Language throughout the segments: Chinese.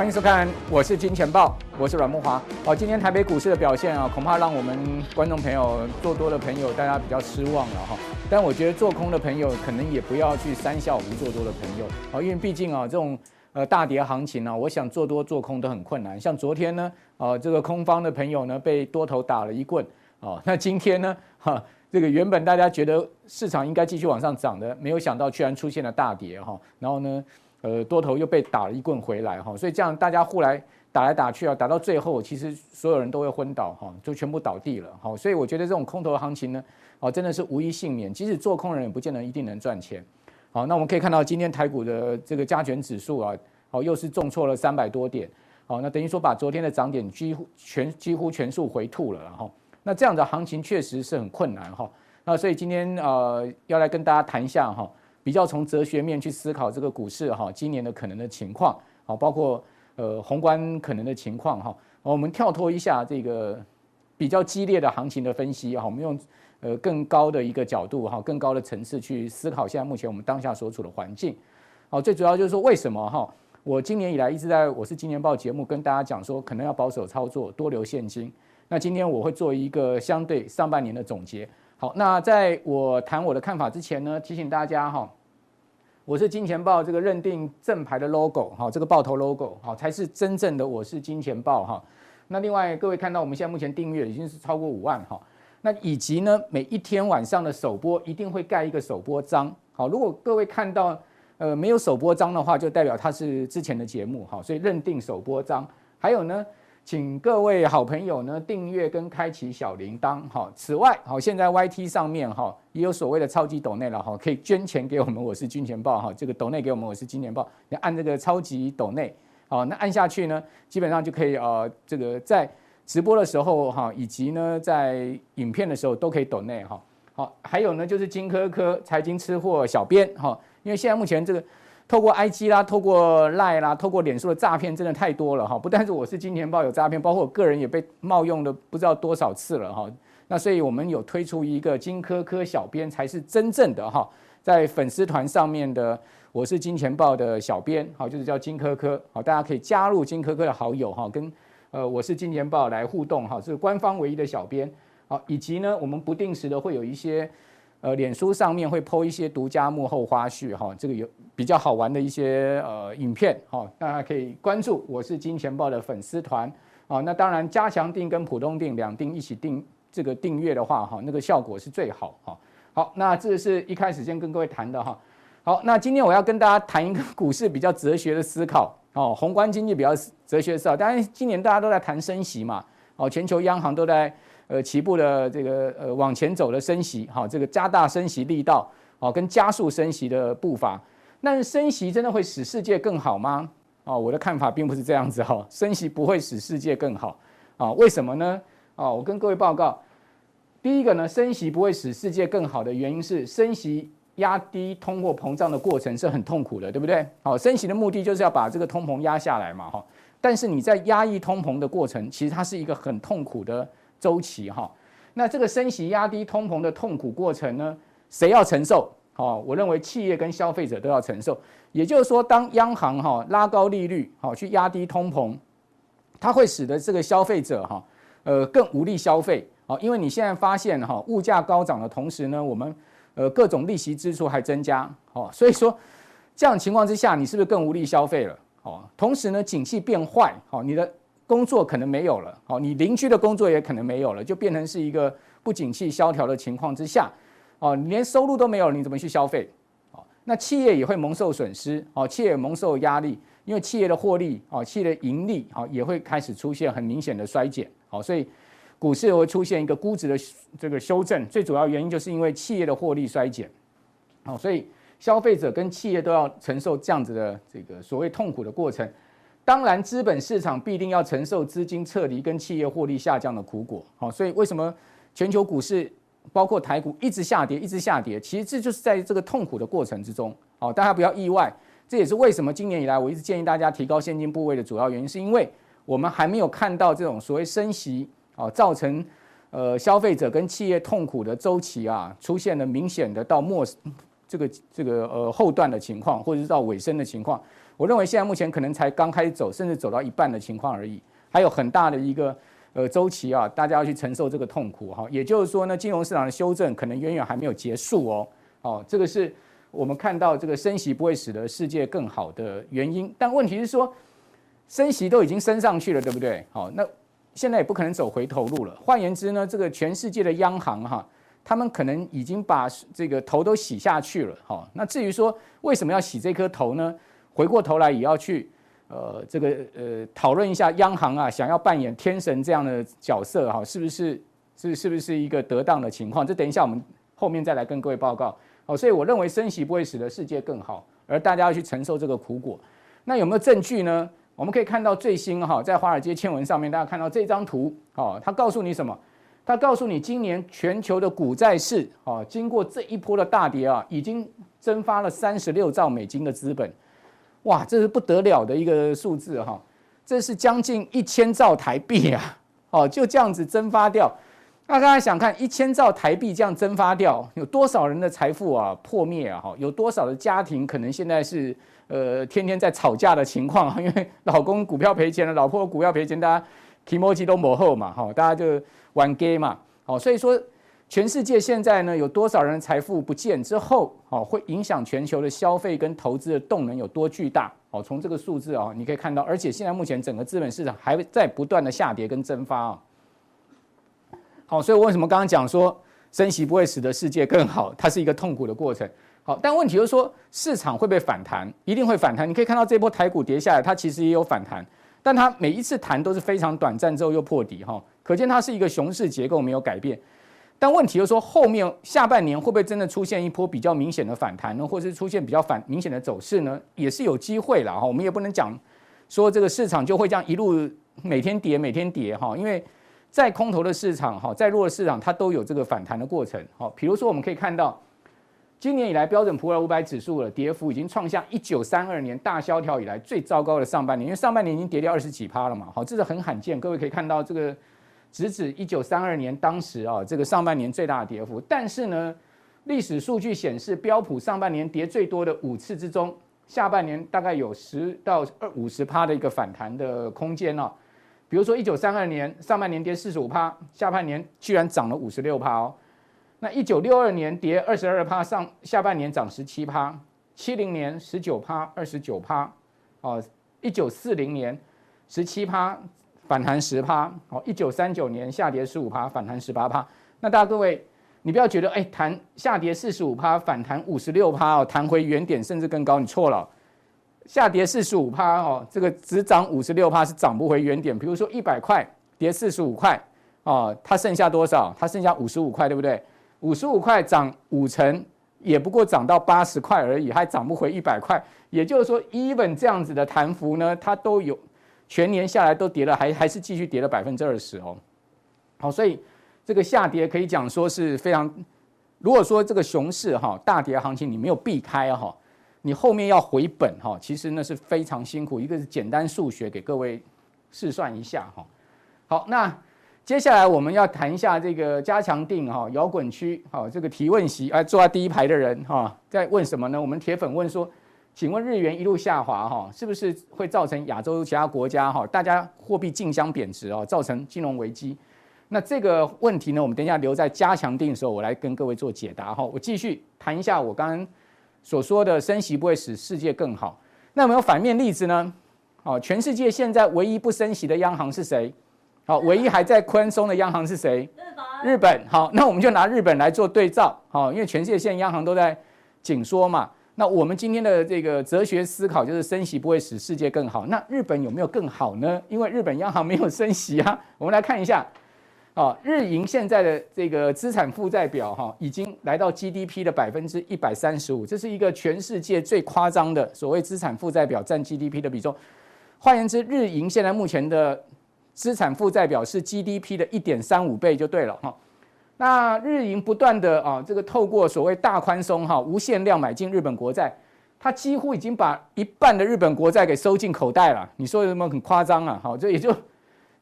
欢迎收看，我是金钱豹，我是阮慕驊。好，今天台北股市的表现啊，恐怕让我们观众朋友做多的朋友大家比较失望了哈。但我觉得做空的朋友可能也不要去三笑我们做多的朋友啊，因为毕竟啊，这种呃大跌行情呢，我想做多做空都很困难。像昨天呢，啊这个空方的朋友呢被多头打了一棍啊，那今天呢，哈这个原本大家觉得市场应该继续往上涨的，没有想到居然出现了大跌哈，然后呢，呃多头又被打了一棍回来哈，所以这样大家互来打来打去啊，打到最后其实所有人都会昏倒哈，就全部倒地了哈，所以我觉得这种空头行情呢。哦，真的是无一幸免。即使做空人也不见得一定能赚钱。好，那我们可以看到今天台股的这个加权指数啊，好，又是重挫了三百多点。好，那等于说把昨天的涨点几乎全几乎全数回吐了哈。那这样的行情确实是很困难哈。那所以今天呃要来跟大家谈一下哈，比较从哲学面去思考这个股市哈，今年的可能的情况，好，包括呃宏观可能的情况哈。我们跳脱一下这个比较激烈的行情的分析哈，我们用。呃，更高的一个角度哈，更高的层次去思考现在目前我们当下所处的环境。好，最主要就是说为什么哈？我今年以来一直在我是金钱报节目跟大家讲说，可能要保守操作，多留现金。那今天我会做一个相对上半年的总结。好，那在我谈我的看法之前呢，提醒大家哈，我是金钱豹这个认定正牌的 logo 哈，这个爆头 logo 好才是真正的我是金钱豹哈。那另外各位看到我们现在目前订阅已经是超过五万哈。那以及呢，每一天晚上的首播一定会盖一个首播章。好，如果各位看到呃没有首播章的话，就代表它是之前的节目。哈，所以认定首播章。还有呢，请各位好朋友呢订阅跟开启小铃铛。好，此外，好，现在 YT 上面哈也有所谓的超级抖内了哈，可以捐钱给我们，我是金钱爆哈，这个抖内给我们，我是金钱爆。你按这个超级抖内，好，那按下去呢，基本上就可以呃这个在。直播的时候哈，以及呢，在影片的时候都可以抖内哈。好，还有呢，就是金科科财经吃货小编哈，因为现在目前这个透过 IG 啦，透过 Line 啦，透过脸书的诈骗真的太多了哈。不但是我是金钱豹有诈骗，包括我个人也被冒用的不知道多少次了哈。那所以我们有推出一个金科科小编才是真正的哈，在粉丝团上面的我是金钱豹的小编，好，就是叫金科科，好，大家可以加入金科科的好友哈，跟。呃，我是金钱豹来互动哈，是官方唯一的小编，好，以及呢，我们不定时的会有一些，呃，脸书上面会 po 一些独家幕后花絮哈，这个有比较好玩的一些呃影片哈，大家可以关注我是金钱爆的粉丝团啊，那当然加强订跟普通订两订一起订这个订阅的话哈，那个效果是最好哈。好，那这是一开始先跟各位谈的哈。好，那今天我要跟大家谈一个股市比较哲学的思考。哦，宏观经济比较哲学思考，当然今年大家都在谈升息嘛，哦，全球央行都在呃起步的这个呃往前走的升息，好，这个加大升息力道，哦，跟加速升息的步伐，那升息真的会使世界更好吗？哦，我的看法并不是这样子哈，升息不会使世界更好，啊，为什么呢？哦，我跟各位报告，第一个呢，升息不会使世界更好的原因是升息。压低通货膨胀的过程是很痛苦的，对不对？好，升息的目的就是要把这个通膨压下来嘛，哈。但是你在压抑通膨的过程，其实它是一个很痛苦的周期，哈。那这个升息压低通膨的痛苦过程呢，谁要承受？好，我认为企业跟消费者都要承受。也就是说，当央行哈拉高利率，好去压低通膨，它会使得这个消费者哈呃更无力消费，好，因为你现在发现哈物价高涨的同时呢，我们呃，各种利息支出还增加，哦，所以说这样情况之下，你是不是更无力消费了？哦，同时呢，景气变坏，哦，你的工作可能没有了，哦，你邻居的工作也可能没有了，就变成是一个不景气萧条的情况之下，哦，你连收入都没有，你怎么去消费？哦，那企业也会蒙受损失，哦，企业蒙受压力，因为企业的获利，哦，企业的盈利，哦，也会开始出现很明显的衰减，哦，所以。股市会出现一个估值的这个修正，最主要原因就是因为企业的获利衰减，好，所以消费者跟企业都要承受这样子的这个所谓痛苦的过程。当然，资本市场必定要承受资金撤离跟企业获利下降的苦果。好，所以为什么全球股市包括台股一直下跌，一直下跌？其实这就是在这个痛苦的过程之中。好，大家不要意外，这也是为什么今年以来我一直建议大家提高现金部位的主要原因，是因为我们还没有看到这种所谓升息。哦，造成呃消费者跟企业痛苦的周期啊，出现了明显的到末这个这个呃后段的情况，或者是到尾声的情况。我认为现在目前可能才刚开始走，甚至走到一半的情况而已，还有很大的一个呃周期啊，大家要去承受这个痛苦哈。也就是说呢，金融市场的修正可能远远还没有结束哦。哦，这个是我们看到这个升息不会使得世界更好的原因。但问题是说，升息都已经升上去了，对不对？好，那现在也不可能走回头路了。换言之呢，这个全世界的央行哈，他们可能已经把这个头都洗下去了。好，那至于说为什么要洗这颗头呢？回过头来也要去，呃，这个呃讨论一下央行啊，想要扮演天神这样的角色哈，是不是是是不是一个得当的情况？这等一下我们后面再来跟各位报告。好，所以我认为升息不会使得世界更好，而大家要去承受这个苦果。那有没有证据呢？我们可以看到最新哈，在华尔街签文上面，大家看到这张图，哦，它告诉你什么？它告诉你今年全球的股债市，哦，经过这一波的大跌啊，已经蒸发了三十六兆美金的资本。哇，这是不得了的一个数字哈！这是将近一千兆台币啊！哦，就这样子蒸发掉。那大家想看一千兆台币这样蒸发掉，有多少人的财富啊破灭啊？哈，有多少的家庭可能现在是呃天天在吵架的情况啊？因为老公股票赔钱了，老婆股票赔钱，大家提摩机都磨后嘛，哈，大家就玩 game 嘛，好，所以说。全世界现在呢，有多少人财富不见之后，哦，会影响全球的消费跟投资的动能有多巨大？哦，从这个数字啊，你可以看到，而且现在目前整个资本市场还在不断的下跌跟蒸发啊。好，所以为什么刚刚讲说升息不会使得世界更好？它是一个痛苦的过程。好，但问题就是说市场会不会反弹？一定会反弹。你可以看到这波台股跌下来，它其实也有反弹，但它每一次弹都是非常短暂之后又破底哈，可见它是一个熊市结构没有改变。但问题就是说，后面下半年会不会真的出现一波比较明显的反弹呢？或者是出现比较反明显的走势呢？也是有机会啦哈。我们也不能讲说这个市场就会这样一路每天跌每天跌哈，因为在空头的市场哈，在弱的市场它都有这个反弹的过程。好，比如说我们可以看到，今年以来标准普尔五百指数的跌幅已经创下一九三二年大萧条以来最糟糕的上半年，因为上半年已经跌掉二十几趴了嘛。好，这是很罕见。各位可以看到这个。直指一九三二年当时啊，这个上半年最大的跌幅。但是呢，历史数据显示，标普上半年跌最多的五次之中，下半年大概有十到二五十趴的一个反弹的空间哦。比如说一九三二年上半年跌四十五趴，下半年居然涨了五十六趴哦。那一九六二年跌二十二趴，上下半年涨十七趴。七零年十九趴，二十九趴哦。一九四零年十七趴。反弹十趴，哦，一九三九年下跌十五趴，反弹十八趴。那大家各位，你不要觉得，哎，弹下跌四十五趴，反弹五十六趴哦，弹回原点甚至更高，你错了。下跌四十五趴哦，这个只涨五十六趴是涨不回原点。比如说一百块跌四十五块哦，它剩下多少？它剩下五十五块，对不对？五十五块涨五成，也不过涨到八十块而已，还涨不回一百块。也就是说，even 这样子的弹幅呢，它都有。全年下来都跌了，还还是继续跌了百分之二十哦。好，所以这个下跌可以讲说是非常。如果说这个熊市哈大跌行情你没有避开哈，你后面要回本哈，其实那是非常辛苦。一个是简单数学给各位试算一下哈。好，那接下来我们要谈一下这个加强定哈摇滚区好，这个提问席哎坐在第一排的人哈在问什么呢？我们铁粉问说。请问日元一路下滑哈，是不是会造成亚洲其他国家哈，大家货币竞相贬值哦，造成金融危机？那这个问题呢，我们等一下留在加强定的时候，我来跟各位做解答哈。我继续谈一下我刚刚所说的升息不会使世界更好。那有没有反面例子呢？哦，全世界现在唯一不升息的央行是谁？好，唯一还在宽松的央行是谁？日本。好，那我们就拿日本来做对照。好，因为全世界现在央行都在紧缩嘛。那我们今天的这个哲学思考就是升息不会使世界更好。那日本有没有更好呢？因为日本央行没有升息啊。我们来看一下，啊，日银现在的这个资产负债表哈，已经来到 GDP 的百分之一百三十五，这是一个全世界最夸张的所谓资产负债表占 GDP 的比重。换言之，日银现在目前的资产负债表是 GDP 的一点三五倍就对了哈。那日银不断的啊，这个透过所谓大宽松哈，无限量买进日本国债，它几乎已经把一半的日本国债给收进口袋了。你说有什么很夸张啊？好，这也就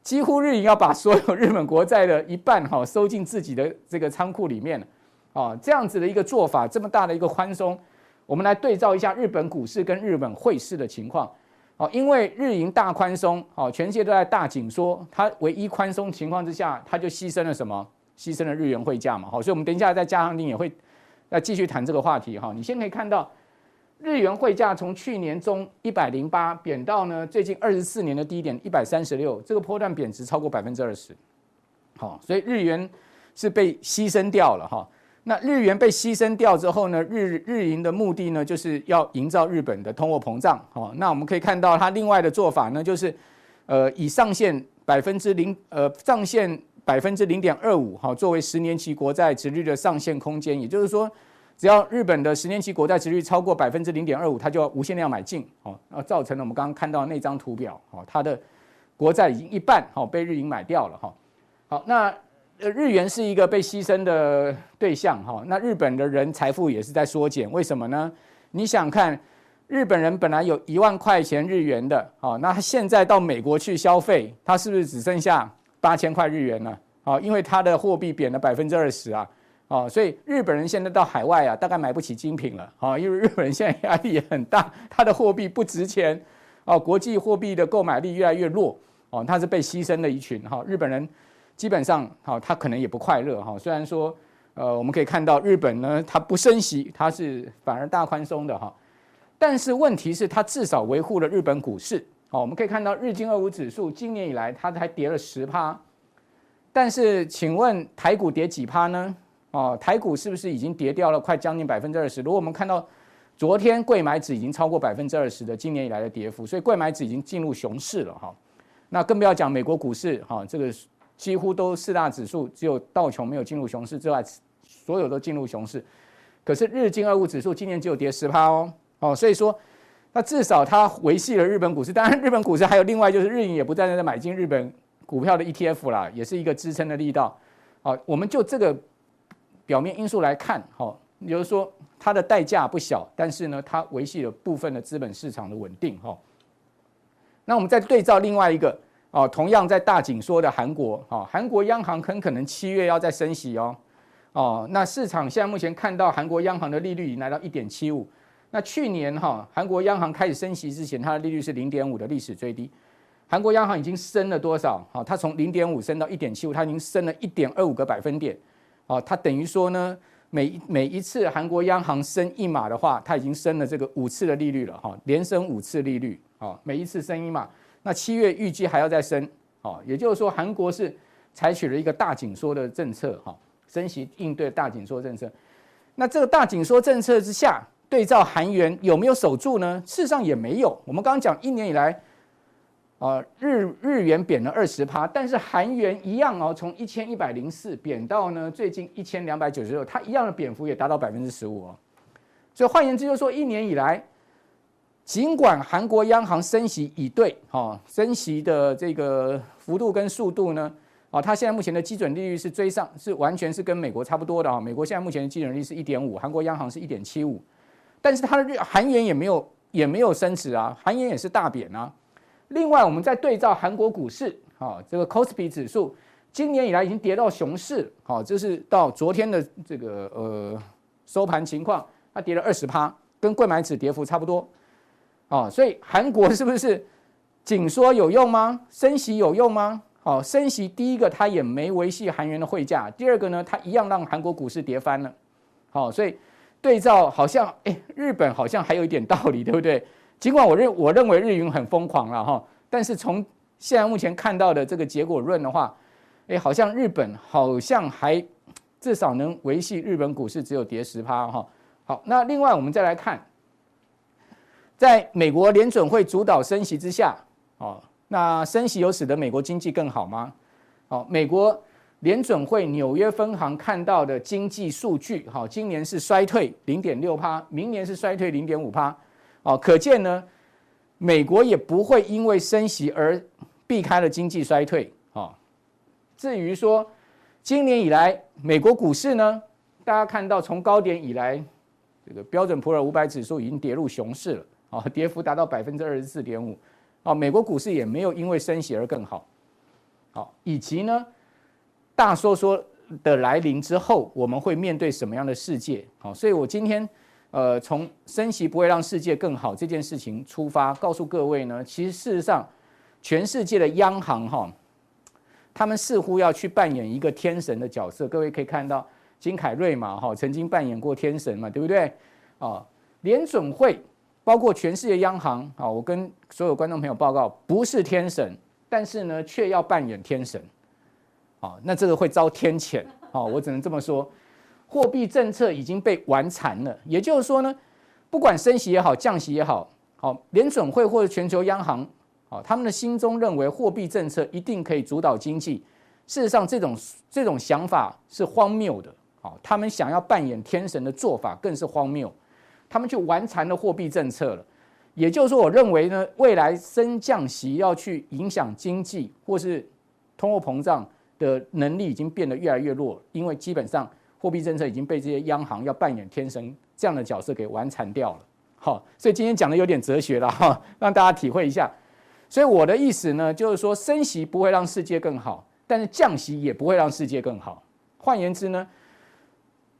几乎日银要把所有日本国债的一半哈收进自己的这个仓库里面了。啊，这样子的一个做法，这么大的一个宽松，我们来对照一下日本股市跟日本汇市的情况。哦，因为日银大宽松，哦，全世界都在大紧缩，它唯一宽松情况之下，它就牺牲了什么？牺牲了日元汇价嘛。好，所以我们等一下在加强錠也会再继续谈这个话题。哈，你先可以看到日元汇价从去年中一百零八贬到呢最近二十四年的低点一百三十六，这个波段贬值超过百分之二十。好，所以日元是被牺牲掉了哈。那日元被牺牲掉之后呢，日日银的目的呢，就是要营造日本的通货膨胀。好，那我们可以看到它另外的做法呢，就是呃以上限百分之零呃上限百分之零点二五哈作为十年期国债殖率的上限空间，也就是说，只要日本的十年期国债殖率超过百分之零点二五，它就要无限量买进。好，那造成了我们刚刚看到那张图表，好，它的国债已经一半好被日银买掉了哈。好，那。呃，日元是一个被牺牲的对象哈，那日本的人财富也是在缩减，为什么呢？你想看，日本人本来有一万块钱日元的，好，那他现在到美国去消费，他是不是只剩下八千块日元了？啊，因为他的货币贬了百分之二十啊，啊，所以日本人现在到海外啊，大概买不起精品了，啊，因为日本人现在压力也很大，他的货币不值钱，哦，国际货币的购买力越来越弱，哦，他是被牺牲的一群哈，日本人。基本上，好，他可能也不快乐哈。虽然说，呃，我们可以看到日本呢，它不升息，它是反而大宽松的哈。但是问题是，它至少维护了日本股市。好，我们可以看到日经二五指数今年以来它才跌了十趴。但是，请问台股跌几趴呢？哦，台股是不是已经跌掉了快将近百分之二十？如果我们看到昨天贵买指已经超过百分之二十的今年以来的跌幅，所以贵买指已经进入熊市了哈。那更不要讲美国股市哈，这个。几乎都四大指数，只有道琼没有进入熊市之外，所有都进入熊市。可是日经二五指数今年只有跌十趴哦，哦，所以说，那至少它维系了日本股市。当然，日本股市还有另外就是日银也不断在买进日本股票的 ETF 啦，也是一个支撑的力道。好，我们就这个表面因素来看，哈，也就是说它的代价不小，但是呢，它维系了部分的资本市场的稳定，哈。那我们再对照另外一个。哦，同样在大紧缩的韩国，哦，韩国央行很可能七月要再升息哦，哦，那市场现在目前看到韩国央行的利率已经来到一点七五，那去年哈韩国央行开始升息之前，它的利率是零点五的历史最低，韩国央行已经升了多少？好，它从零点五升到一点七五，它已经升了一点二五个百分点，哦，它等于说呢，每每一次韩国央行升一码的话，它已经升了这个五次的利率了哈，连升五次利率，哦，每一次升一码。那七月预计还要再升，哦，也就是说韩国是采取了一个大紧缩的政策，哈，升息应对大紧缩政策。那这个大紧缩政策之下，对照韩元有没有守住呢？事实上也没有。我们刚刚讲一年以来，啊，日日元贬了二十趴，但是韩元一样哦，从一千一百零四贬到呢最近一千两百九十六，它一样的贬幅也达到百分之十五哦。所以换言之，就是说一年以来。尽管韩国央行升息已对，哈，升息的这个幅度跟速度呢，啊，它现在目前的基准利率是追上，是完全是跟美国差不多的啊。美国现在目前的基准利率是一点五，韩国央行是一点七五，但是它的日韩元也没有也没有升值啊，韩元也是大贬啊。另外，我们再对照韩国股市，啊，这个 Kospi 指数今年以来已经跌到熊市，好，这是到昨天的这个呃收盘情况，它跌了二十趴，跟柜买指跌幅差不多。哦，所以韩国是不是紧缩有用吗？升息有用吗？好，升息第一个它也没维系韩元的汇价，第二个呢，它一样让韩国股市跌翻了。好，所以对照好像，哎，日本好像还有一点道理，对不对？尽管我认我认为日元很疯狂了哈，但是从现在目前看到的这个结果论的话，哎，好像日本好像还至少能维系日本股市只有跌十趴哈。好，那另外我们再来看。在美国联准会主导升息之下，哦，那升息有使得美国经济更好吗？哦，美国联准会纽约分行看到的经济数据，好，今年是衰退零点六趴，明年是衰退零点五趴，哦，可见呢，美国也不会因为升息而避开了经济衰退，哦，至于说今年以来美国股市呢，大家看到从高点以来，这个标准普尔五百指数已经跌入熊市了。啊，跌幅达到百分之二十四点五，啊，美国股市也没有因为升息而更好，好，以及呢，大说说的来临之后，我们会面对什么样的世界？好，所以我今天呃从升息不会让世界更好这件事情出发，告诉各位呢，其实事实上全世界的央行哈，他们似乎要去扮演一个天神的角色。各位可以看到金凯瑞嘛哈，曾经扮演过天神嘛，对不对？啊，联准会包括全世界央行啊，我跟所有观众朋友报告，不是天神，但是呢却要扮演天神。啊，那这个会遭天谴啊！我只能这么说，货币政策已经被玩残了。也就是说呢，不管升息也好，降息也好，好联准会或者全球央行，啊，他们的心中认为货币政策一定可以主导经济。事实上，这种这种想法是荒谬的。啊，他们想要扮演天神的做法更是荒谬。他们去玩残了货币政策了。也就是说，我认为呢，未来升降息要去影响经济或是通货膨胀。的能力已经变得越来越弱，因为基本上货币政策已经被这些央行要扮演天神这样的角色给玩残掉了。好，所以今天讲的有点哲学了哈，让大家体会一下。所以我的意思呢，就是说升息不会让世界更好，但是降息也不会让世界更好。换言之呢，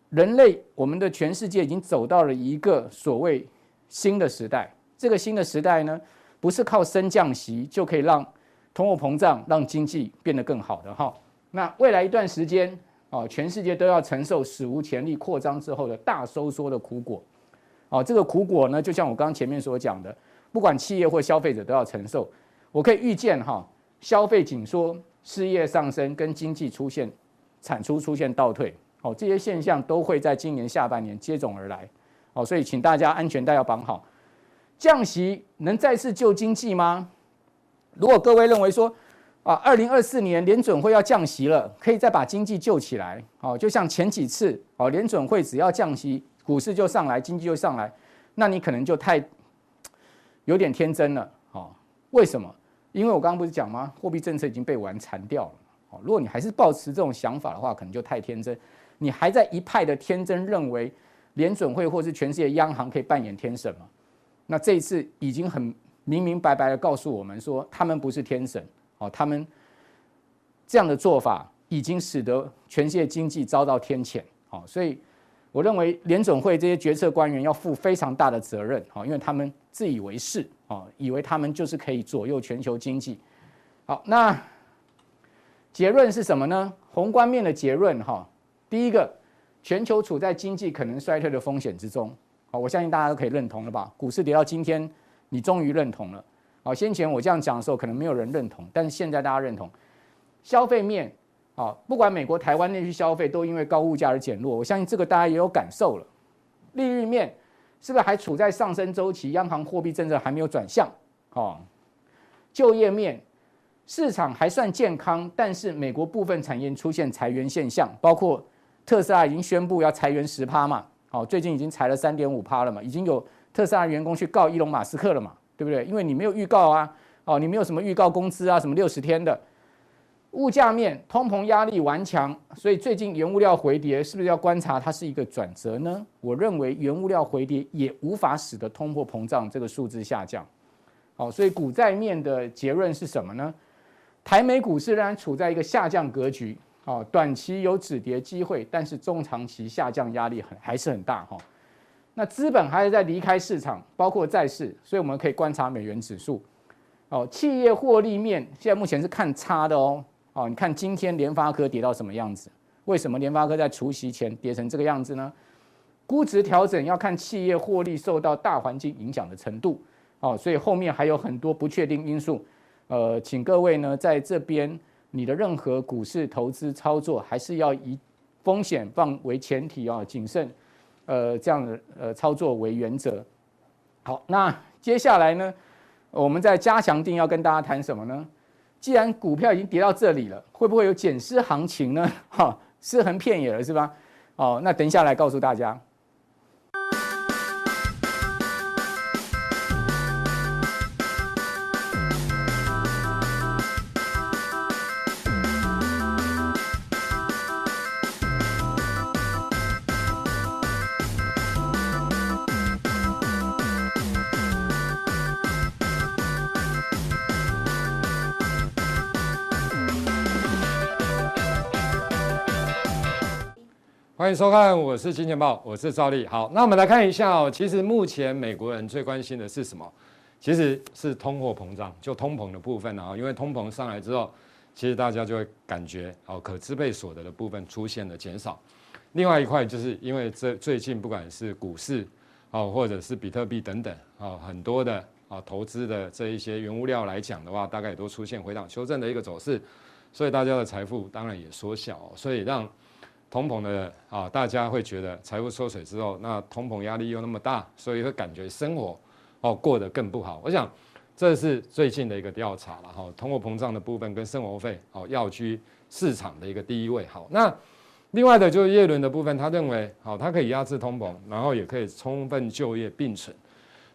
人类我们的全世界已经走到了一个所谓新的时代。这个新的时代呢，不是靠升降息就可以让通货膨胀让经济变得更好的哈。那未来一段时间，哦，全世界都要承受史无前例扩张之后的大收缩的苦果，哦，这个苦果呢，就像我刚刚前面所讲的，不管企业或消费者都要承受。我可以预见哈，消费紧缩、失业上升跟经济出现产出出现倒退，哦，这些现象都会在今年下半年接踵而来，哦，所以请大家安全带要绑好。降息能再次救经济吗？如果各位认为说，啊，二零二四年联准会要降息了，可以再把经济救起来。哦，就像前几次，哦，联准会只要降息，股市就上来，经济就上来。那你可能就太有点天真了。哦，为什么？因为我刚刚不是讲吗？货币政策已经被玩残掉了。哦，如果你还是抱持这种想法的话，可能就太天真。你还在一派的天真，认为联准会或是全世界央行可以扮演天神吗？那这一次已经很明明白白的告诉我们说，他们不是天神。哦，他们这样的做法已经使得全世界经济遭到天谴。好，所以我认为联准会这些决策官员要负非常大的责任。好，因为他们自以为是，哦，以为他们就是可以左右全球经济。好，那结论是什么呢？宏观面的结论，哈，第一个，全球处在经济可能衰退的风险之中。好，我相信大家都可以认同了吧？股市跌到今天，你终于认同了。好，先前我这样讲的时候，可能没有人认同，但是现在大家认同。消费面，啊，不管美国、台湾内需消费都因为高物价而减弱，我相信这个大家也有感受了。利率面是不是还处在上升周期？央行货币政策还没有转向。哦，就业面，市场还算健康，但是美国部分产业出现裁员现象，包括特斯拉已经宣布要裁员十趴嘛。好，最近已经裁了三点五趴了嘛，已经有特斯拉员工去告伊隆马斯克了嘛。对不对？因为你没有预告啊，哦，你没有什么预告工资啊，什么六十天的物价面，通膨压力顽强，所以最近原物料回跌，是不是要观察它是一个转折呢？我认为原物料回跌也无法使得通货膨胀这个数字下降。好，所以股债面的结论是什么呢？台美股市仍然处在一个下降格局，哦，短期有止跌机会，但是中长期下降压力很还是很大哈。那资本还是在离开市场，包括债市，所以我们可以观察美元指数。哦，企业获利面现在目前是看差的哦。哦，你看今天联发科跌到什么样子？为什么联发科在除夕前跌成这个样子呢？估值调整要看企业获利受到大环境影响的程度。哦，所以后面还有很多不确定因素。呃，请各位呢在这边，你的任何股市投资操作还是要以风险放为前提啊，谨慎。呃，这样的呃操作为原则。好，那接下来呢，我们在加强定要跟大家谈什么呢？既然股票已经跌到这里了，会不会有减失行情呢？哈，尸横遍野了是吧？哦，那等一下来告诉大家。欢迎收看，我是金钱豹，我是赵丽。好，那我们来看一下哦。其实目前美国人最关心的是什么？其实是通货膨胀，就通膨的部分啊。因为通膨上来之后，其实大家就会感觉哦，可支配所得的部分出现了减少。另外一块就是因为这最近不管是股市哦，或者是比特币等等啊，很多的啊投资的这一些原物料来讲的话，大概也都出现回档修正的一个走势，所以大家的财富当然也缩小，所以让。通膨的啊，大家会觉得财富缩水之后，那通膨压力又那么大，所以会感觉生活哦过得更不好。我想这是最近的一个调查了哈，通货膨胀的部分跟生活费哦要居市场的一个第一位。好，那另外的就是耶伦的部分，他认为好，他可以压制通膨，然后也可以充分就业并存。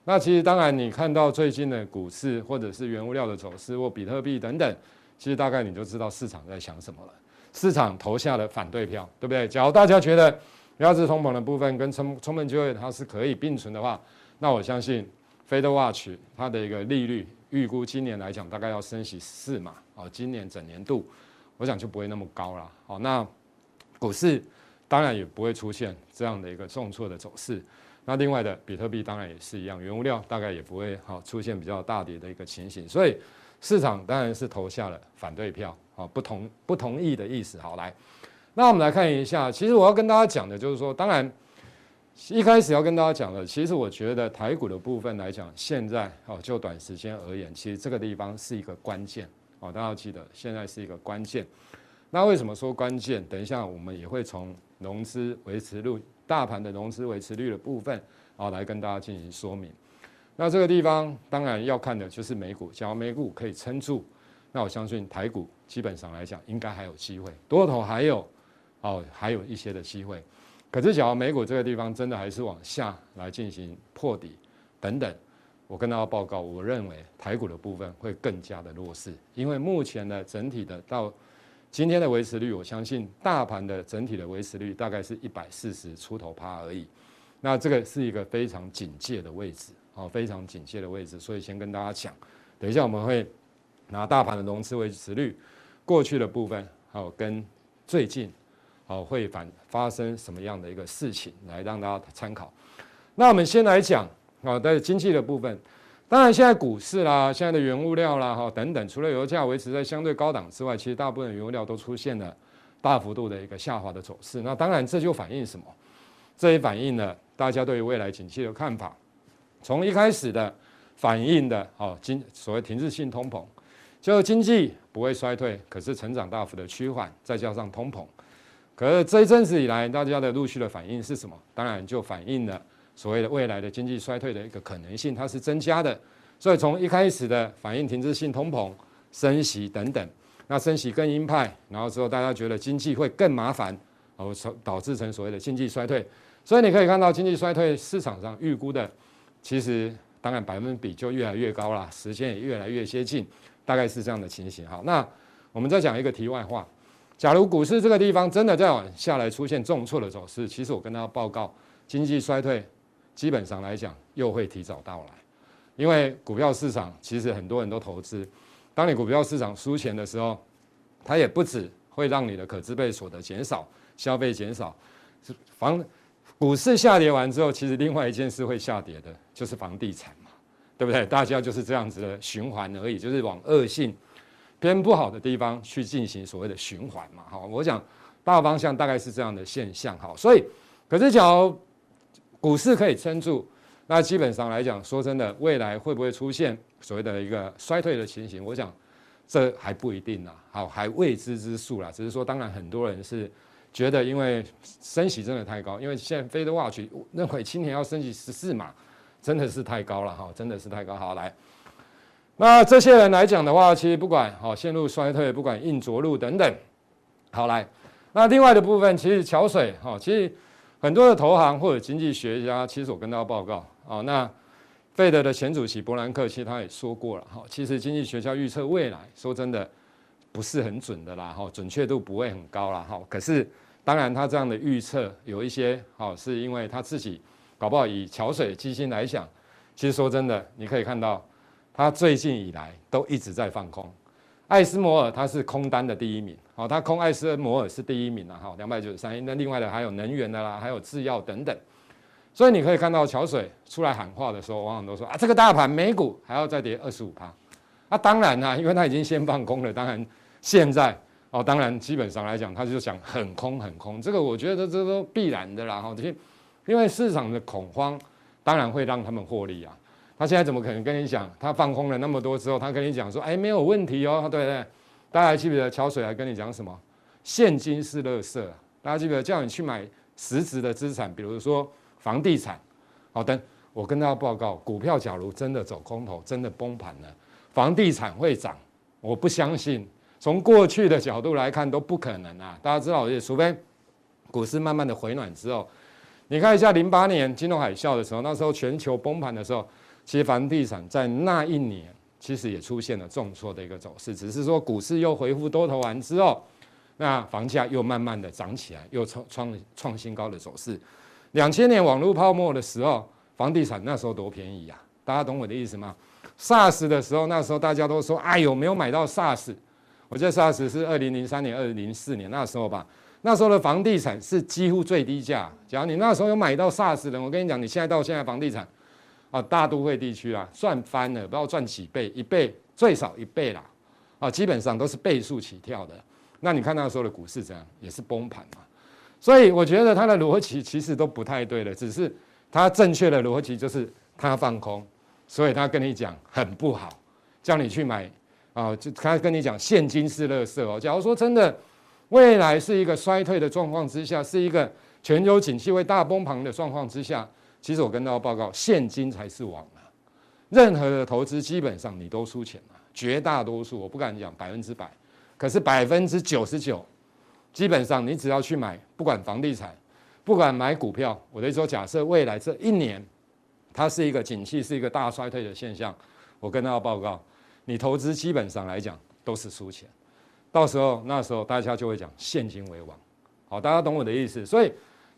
那其实当然你看到最近的股市或者是原物料的走势或比特币等等，其实大概你就知道市场在想什么了。市场投下了反对票，对不对？假如大家觉得压制通膨的部分跟充充分就业它是可以并存的话，那我相信 FedWatch 它的一个利率预估今年来讲大概要升息四嘛，哦，今年整年度我想就不会那么高了。好，那股市当然也不会出现这样的一个重挫的走势。那另外的比特币当然也是一样，原物料大概也不会好出现比较大跌的一个情形，所以市场当然是投下了反对票。啊，不同不同意的意思。好，来，那我们来看一下。其实我要跟大家讲的，就是说，当然一开始要跟大家讲的，其实我觉得台股的部分来讲，现在哦，就短时间而言，其实这个地方是一个关键。哦，大家要记得，现在是一个关键。那为什么说关键？等一下我们也会从融资维持率、大盘的融资维持率的部分啊，来跟大家进行说明。那这个地方当然要看的就是美股，只要美股可以撑住。那我相信台股基本上来讲应该还有机会，多头还有哦，还有一些的机会。可是，假如美股这个地方真的还是往下来进行破底等等，我跟大家报告，我认为台股的部分会更加的弱势，因为目前的整体的到今天的维持率，我相信大盘的整体的维持率大概是一百四十出头趴而已。那这个是一个非常警戒的位置，哦，非常警戒的位置。所以先跟大家讲，等一下我们会。拿大盘的融资维持率，过去的部分，还有跟最近，好会反发生什么样的一个事情，来让大家参考。那我们先来讲啊，在经济的部分，当然现在股市啦，现在的原物料啦，哈等等，除了油价维持在相对高档之外，其实大部分原物料都出现了大幅度的一个下滑的走势。那当然这就反映什么？这也反映了大家对于未来景气的看法。从一开始的反映的哦，经所谓停滞性通膨。就经济不会衰退，可是成长大幅的趋缓，再加上通膨，可是这一阵子以来，大家的陆续的反应是什么？当然就反映了所谓的未来的经济衰退的一个可能性，它是增加的。所以从一开始的反应停滞性通膨、升息等等，那升息更鹰派，然后之后大家觉得经济会更麻烦，然后导致成所谓的经济衰退。所以你可以看到经济衰退市场上预估的，其实当然百分比就越来越高了，时间也越来越接近。大概是这样的情形。好，那我们再讲一个题外话。假如股市这个地方真的再往下来出现重挫的走势，其实我跟大家报告，经济衰退基本上来讲又会提早到来。因为股票市场其实很多人都投资，当你股票市场输钱的时候，它也不止会让你的可支配所得减少，消费减少。房股市下跌完之后，其实另外一件事会下跌的，就是房地产嘛。对不对？大家就是这样子的循环而已，就是往恶性偏不好的地方去进行所谓的循环嘛。好，我想大方向大概是这样的现象。好，所以可是假如股市可以撑住，那基本上来讲，说真的，未来会不会出现所谓的一个衰退的情形？我想这还不一定啦，好，还未知之数啦。只是说，当然很多人是觉得，因为升息真的太高，因为现在 FedWatch 认为今年要升息十四码。真的是太高了哈，真的是太高。好，来，那这些人来讲的话，其实不管好陷入衰退，不管硬着陆等等，好来，那另外的部分，其实桥水哈，其实很多的投行或者经济学家，其实我跟大家报告啊，那费德的前主席伯南克其实他也说过了哈，其实经济学家预测未来，说真的不是很准的啦哈，准确度不会很高啦哈。可是当然他这样的预测有一些好，是因为他自己。搞不好以桥水基金来讲，其实说真的，你可以看到，他最近以来都一直在放空，艾斯摩尔它是空单的第一名，好，它空艾斯摩尔是第一名了，哈，两百九十三亿。那另外的还有能源的啦，还有制药等等。所以你可以看到桥水出来喊话的时候，往往都说啊，这个大盘美股还要再跌二十五趴。那当然啦，因为他已经先放空了，当然现在哦，当然基本上来讲，他就想很空很空，这个我觉得这都必然的啦，哈，这些因为市场的恐慌，当然会让他们获利啊。他现在怎么可能跟你讲？他放空了那么多之后，他跟你讲说：“哎，没有问题哦，对不对？”大家还记不记得桥水还跟你讲什么？现金是垃圾。大家记不记得叫你去买实质的资产，比如说房地产。好，等我跟大家报告，股票假如真的走空头，真的崩盘了，房地产会涨？我不相信。从过去的角度来看，都不可能啊！大家知道，除非股市慢慢的回暖之后，你看一下零八年金融海啸的时候，那时候全球崩盘的时候。其实房地产在那一年其实也出现了重挫的一个走势，只是说股市又恢复多头完之后，那房价又慢慢的涨起来，又创创创新高的走势。两千年网络泡沫的时候，房地产那时候多便宜呀，大家懂我的意思吗？SARS 的时候，那时候大家都说，哎呦，没有买到 SARS。我记得 SARS 是二零零三年、二零零四年那时候吧，那时候的房地产是几乎最低价。假如你那时候有买到 SARS 的，我跟你讲，你现在到现在房地产。啊，大都会地区啊，赚翻了，不知道赚几倍，一倍最少一倍啦，啊，基本上都是倍数起跳的。那你看那时候的股市怎样，也是崩盘嘛。所以我觉得它的逻辑其实都不太对的，只是它正确的逻辑就是它放空，所以他跟你讲很不好，叫你去买啊，就他跟你讲现金是垃圾哦。假如说真的未来是一个衰退的状况之下，是一个全球景气会大崩盘的状况之下。其实我跟大家报告，现金才是王啊！任何的投资基本上你都输钱了，绝大多数我不敢讲百分之百，可是百分之九十九，基本上你只要去买，不管房地产，不管买股票，我的意思说，假设未来这一年它是一个景气是一个大衰退的现象，我跟大家报告，你投资基本上来讲都是输钱，到时候那时候大家就会讲现金为王，好，大家懂我的意思，所以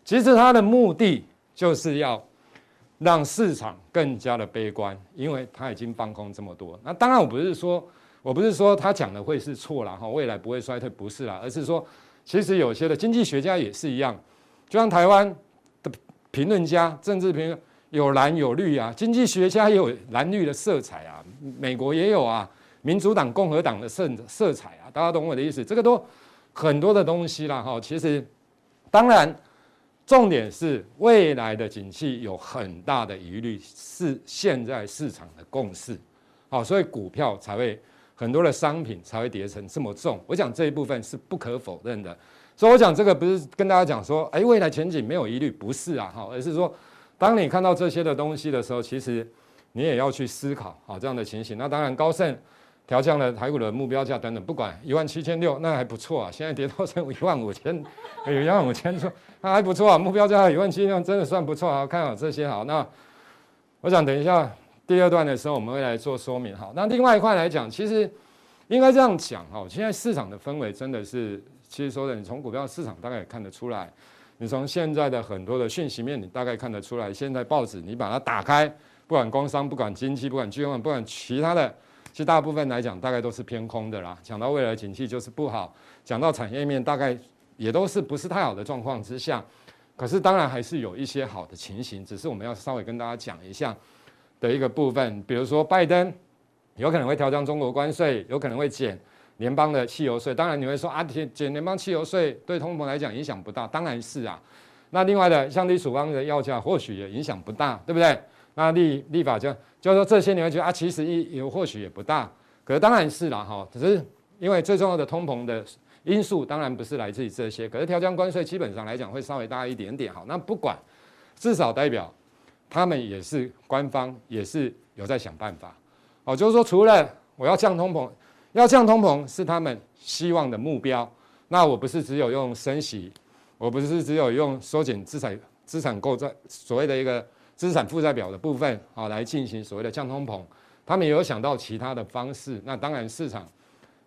其实它的目的就是要。让市场更加的悲观，因为他已经放空这么多。那当然，我不是说，我不是说他讲的会是错了哈，未来不会衰退，不是啦，而是说，其实有些的经济学家也是一样，就像台湾的评论家、政治评论有蓝有绿啊，经济学家也有蓝绿的色彩啊，美国也有啊，民主党、共和党的色色彩啊，大家懂我的意思？这个都很多的东西啦哈。其实，当然。重点是未来的景气有很大的疑虑，是现在市场的共识，好，所以股票才会很多的商品才会跌成这么重。我讲这一部分是不可否认的，所以我讲这个不是跟大家讲说，哎，未来前景没有疑虑，不是啊，哈，而是说，当你看到这些的东西的时候，其实你也要去思考，好，这样的情形。那当然，高盛。调降了台股的目标价等等，不管一万七千六，那还不错啊。现在跌到剩一万五千，一万五千说那还不错啊。目标价一万七千六，真的算不错啊。看好这些好，那我想等一下第二段的时候，我们会来做说明。好，那另外一块来讲，其实应该这样讲哈。现在市场的氛围真的是，其实说的，你从股票市场大概也看得出来，你从现在的很多的讯息面，你大概看得出来。现在报纸你把它打开，不管工商，不管经济，不管金融，不管其他的。其实大部分来讲，大概都是偏空的啦。讲到未来景气就是不好，讲到产业面，大概也都是不是太好的状况之下。可是当然还是有一些好的情形，只是我们要稍微跟大家讲一下的一个部分。比如说拜登有可能会调降中国关税，有可能会减联邦的汽油税。当然你会说啊，减减联邦汽油税对通膨来讲影响不大，当然是啊。那另外的降低处方的药价或许也影响不大，对不对？那立立法就就是说这些你会觉得啊，其实也或许也不大，可是当然是啦哈，只是因为最重要的通膨的因素当然不是来自于这些，可是调降关税基本上来讲会稍微大一点点哈。那不管，至少代表他们也是官方也是有在想办法哦，就是说除了我要降通膨，要降通膨是他们希望的目标，那我不是只有用升息，我不是只有用缩减资产资产构造所谓的一个。资产负债表的部分啊，来进行所谓的降通膨，他们也有想到其他的方式。那当然市场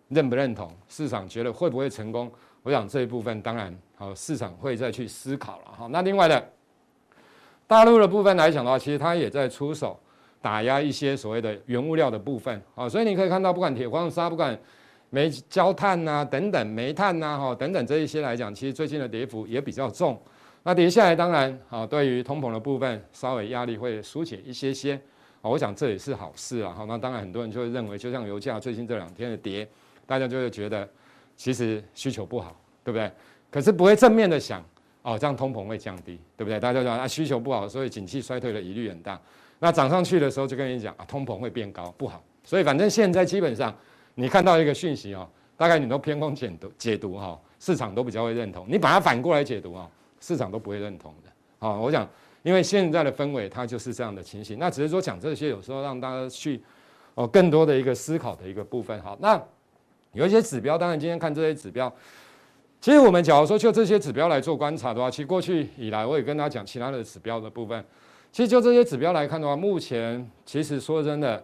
认不认同，市场觉得会不会成功？我想这一部分当然好，市场会再去思考了哈。那另外的大陆的部分来讲的话，其实它也在出手打压一些所谓的原物料的部分啊。所以你可以看到，不管铁矿砂，不管煤焦炭呐等等，煤炭呐哈等等这一些来讲，其实最近的跌幅也比较重。那跌下来，当然啊，对于通膨的部分，稍微压力会疏解一些些啊。我想这也是好事啊。好，那当然很多人就会认为，就像油价最近这两天的跌，大家就会觉得其实需求不好，对不对？可是不会正面的想哦，这样通膨会降低，对不对？大家就讲啊，需求不好，所以景气衰退的疑虑很大。那涨上去的时候，就跟你讲啊，通膨会变高，不好。所以反正现在基本上，你看到一个讯息哦，大概你都偏空解读解读哈，市场都比较会认同。你把它反过来解读啊。市场都不会认同的，好，我想，因为现在的氛围它就是这样的情形，那只是说讲这些，有时候让大家去哦更多的一个思考的一个部分。好，那有一些指标，当然今天看这些指标，其实我们假如说就这些指标来做观察的话，其实过去以来我也跟大家讲其他的指标的部分，其实就这些指标来看的话，目前其实说真的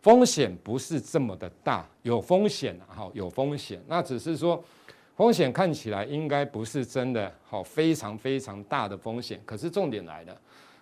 风险不是这么的大，有风险，好，有风险，那只是说。风险看起来应该不是真的好，非常非常大的风险。可是重点来了，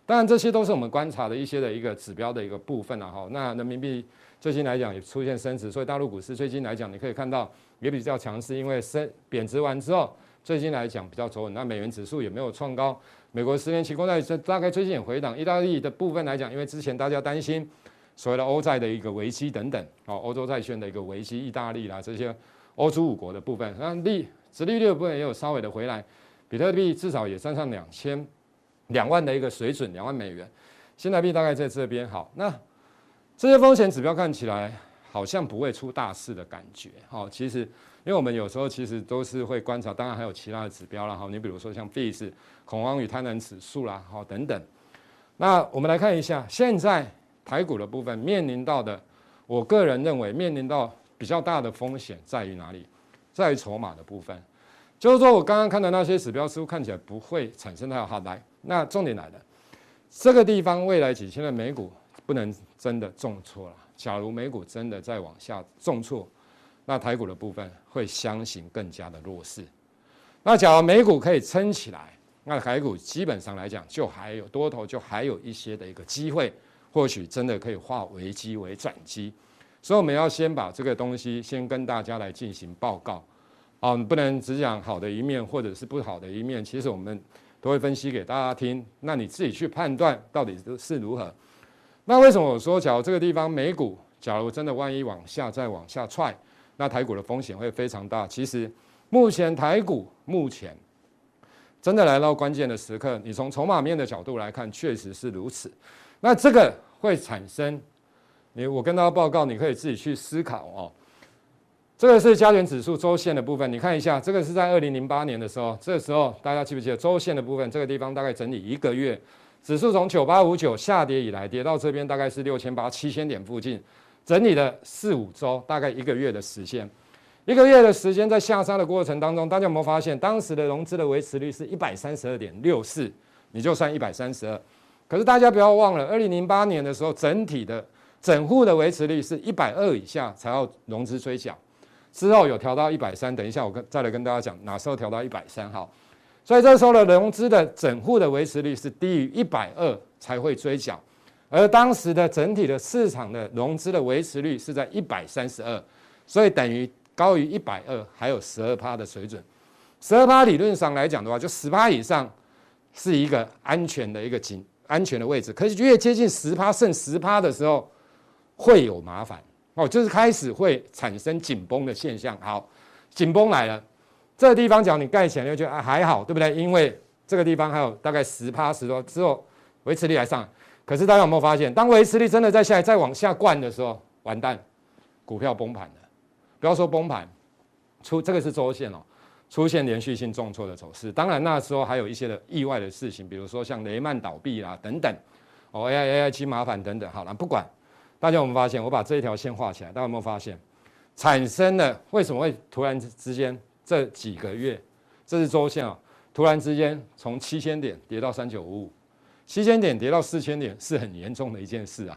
当然这些都是我们观察的一些的一个指标的一个部分了哈。那人民币最近来讲也出现升值，所以大陆股市最近来讲你可以看到也比较强势，因为升贬值完之后，最近来讲比较走稳。那美元指数也没有创高，美国十年期公债这大概最近也回档。意大利的部分来讲，因为之前大家担心所谓的欧债的一个危机等等，哦，欧洲债券的一个危机，意大利啦这些。欧洲五国的部分，那利殖利率的部分也有稍微的回来，比特币至少也站上两千两万的一个水准，两万美元，现在币大概在这边。好，那这些风险指标看起来好像不会出大事的感觉。好，其实因为我们有时候其实都是会观察，当然还有其他的指标啦。好，你比如说像 VIX 恐慌与贪婪指数啦，好等等。那我们来看一下，现在台股的部分面临到的，我个人认为面临到。比较大的风险在于哪里？在于筹码的部分，就是说我刚刚看的那些指标似乎看起来不会产生太好来。那重点来了，这个地方未来几天的美股不能真的重挫了。假如美股真的再往下重挫，那台股的部分会相形更加的弱势。那假如美股可以撑起来，那台股基本上来讲就还有多头，就还有一些的一个机会，或许真的可以化危机为转机。所以我们要先把这个东西先跟大家来进行报告，啊，不能只讲好的一面或者是不好的一面，其实我们都会分析给大家听，那你自己去判断到底是如何。那为什么我说，假如这个地方美股，假如真的万一往下再往下踹，那台股的风险会非常大。其实目前台股目前真的来到关键的时刻，你从筹码面的角度来看，确实是如此。那这个会产生。你我跟大家报告，你可以自己去思考哦。这个是加权指数周线的部分，你看一下，这个是在二零零八年的时候，这个时候大家记不记得周线的部分？这个地方大概整理一个月，指数从九八五九下跌以来，跌到这边大概是六千八七千点附近，整理了四五周，大概一个月的时间。一个月的时间在下杀的过程当中，大家有没有发现，当时的融资的维持率是一百三十二点六四，你就算一百三十二。可是大家不要忘了，二零零八年的时候，整体的整户的维持率是一百二以下才要融资追缴，之后有调到一百三。等一下我跟再来跟大家讲哪时候调到一百三哈。所以这时候的融资的整户的维持率是低于一百二才会追缴，而当时的整体的市场的融资的维持率是在一百三十二，所以等于高于一百二还有十二趴的水准。十二趴理论上来讲的话，就十趴以上是一个安全的一个紧安全的位置，可是越接近十趴剩十趴的时候。会有麻烦哦，就是开始会产生紧绷的现象。好，紧绷来了，这个地方讲你盖起来就觉得还好，对不对？因为这个地方还有大概十趴十多之后维持力还上，可是大家有没有发现，当维持力真的在下来再往下灌的时候，完蛋，股票崩盘了。不要说崩盘，出这个是周线哦，出现连续性重挫的走势。当然那时候还有一些的意外的事情，比如说像雷曼倒闭啦等等，哦 AI AI 七麻烦等等。好了，不管。大家有没有发现？我把这一条线画起来，大家有没有发现？产生了为什么会突然之间这几个月，这是周线啊，突然之间从七千点跌到三九五五，七千点跌到四千点是很严重的一件事啊。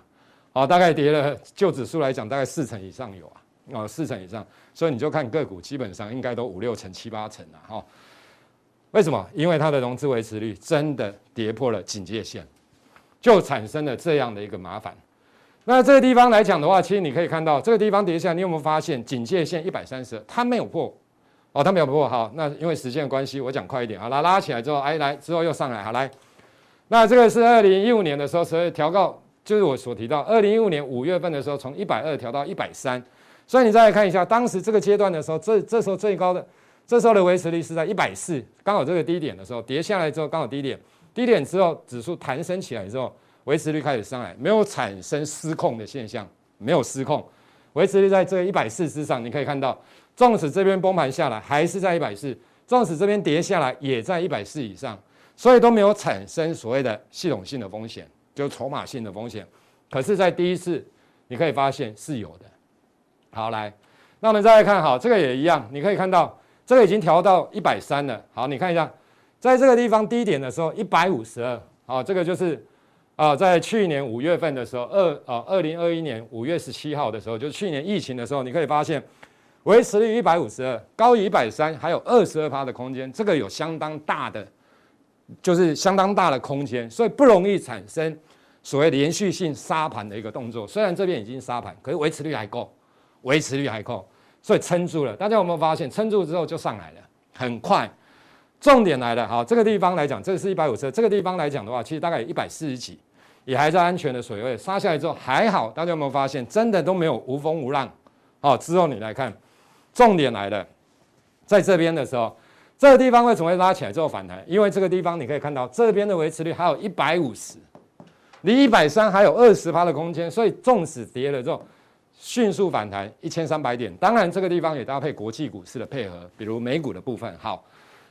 好，大概跌了，就指数来讲，大概四成以上有啊，啊，四成以上，所以你就看个股，基本上应该都五六成、七八成啊。哈，为什么？因为它的融资维持率真的跌破了警戒线，就产生了这样的一个麻烦。那这个地方来讲的话，其实你可以看到这个地方跌下来，你有没有发现警戒线一百三十，它没有破，哦，它没有破。好，那因为时间关系，我讲快一点。好，拉拉起来之后，哎，来之后又上来，好来。那这个是二零一五年的时候，所以调高，就是我所提到，二零一五年五月份的时候，从一百二调到一百三。所以你再来看一下，当时这个阶段的时候，这这时候最高的，这时候的维持率是在一百四，刚好这个低点的时候跌下来之后，刚好低点，低点之后指数弹升起来之后。维持率开始上来，没有产生失控的现象，没有失控，维持率在这个一百四之上，你可以看到，纵使这边崩盘下来还是在一百四，纵使这边跌下来也在一百四以上，所以都没有产生所谓的系统性的风险，就筹码性的风险。可是，在第一次，你可以发现是有的。好，来，那我们再来看，好，这个也一样，你可以看到，这个已经调到一百三了。好，你看一下，在这个地方低点的时候，一百五十二，好，这个就是。啊，在去年五月份的时候，二啊，二零二一年五月十七号的时候，就是去年疫情的时候，你可以发现，维持率一百五十二，高于一百三，还有二十二趴的空间，这个有相当大的，就是相当大的空间，所以不容易产生所谓连续性杀盘的一个动作。虽然这边已经杀盘，可是维持率还够，维持率还够，所以撑住了。大家有没有发现，撑住之后就上来了，很快。重点来了，好，这个地方来讲，这是一百五十，这个地方来讲的话，其实大概有一百四十几，也还在安全的水位，杀下来之后还好，大家有没有发现，真的都没有无风无浪，好，之后你来看，重点来了，在这边的时候，这个地方为什么会拉起来之后反弹？因为这个地方你可以看到，这边的维持率还有一百五十，离一百三还有二十趴的空间，所以纵使跌了之后，迅速反弹一千三百点，当然这个地方也搭配国际股市的配合，比如美股的部分，好。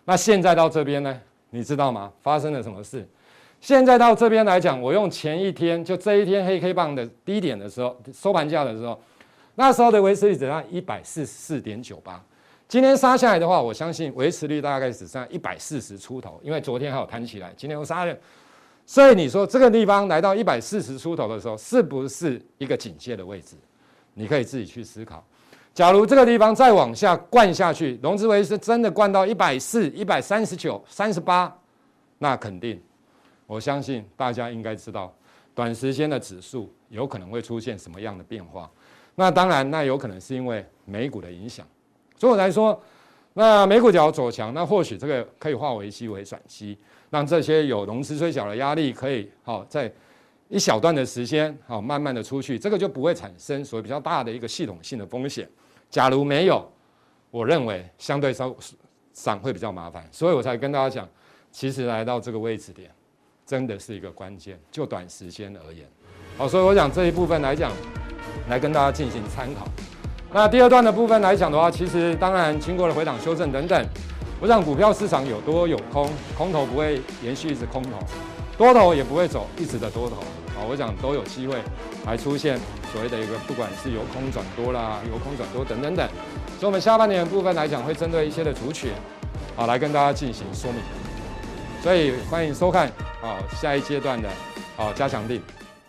那现在到这边呢？你知道吗？发生了什么事？现在到这边来讲，我用前一天就这一天黑 K 棒的低点的时候，收盘价的时候，那时候的维持率只剩一百四十四点九八。今天杀下来的话，我相信维持率大概只剩一百四十出头，因为昨天还有弹起来，今天又杀了。所以你说这个地方来到一百四十出头的时候，是不是一个警戒的位置？你可以自己去思考。假如这个地方再往下灌下去，融资维持真的灌到一百四、一百三十九、三十八，那肯定，我相信大家应该知道，短时间的指数有可能会出现什么样的变化。那当然，那有可能是因为美股的影响。所以我来说，那美股只要走强，那或许这个可以化危机为转机，让这些有融资追缴的压力可以好在一小段的时间好慢慢的出去，这个就不会产生所谓比较大的一个系统性的风险。假如没有，我认为相对稍上会比较麻烦，所以我才跟大家讲，其实来到这个位置点，真的是一个关键，就短时间而言。好，所以我讲这一部分来讲，来跟大家进行参考。那第二段的部分来讲的话，其实当然经过了回档修正等等，我想股票市场有多有空，空头不会延续一直空头，多头也不会走一直的多头。啊，我想都有机会还出现所谓的一个，不管是由空转多啦，由空转多等等等。所以，我们下半年部分来讲，会针对一些的族群，好来跟大家进行说明。所以，欢迎收看啊下一阶段的啊加强錠。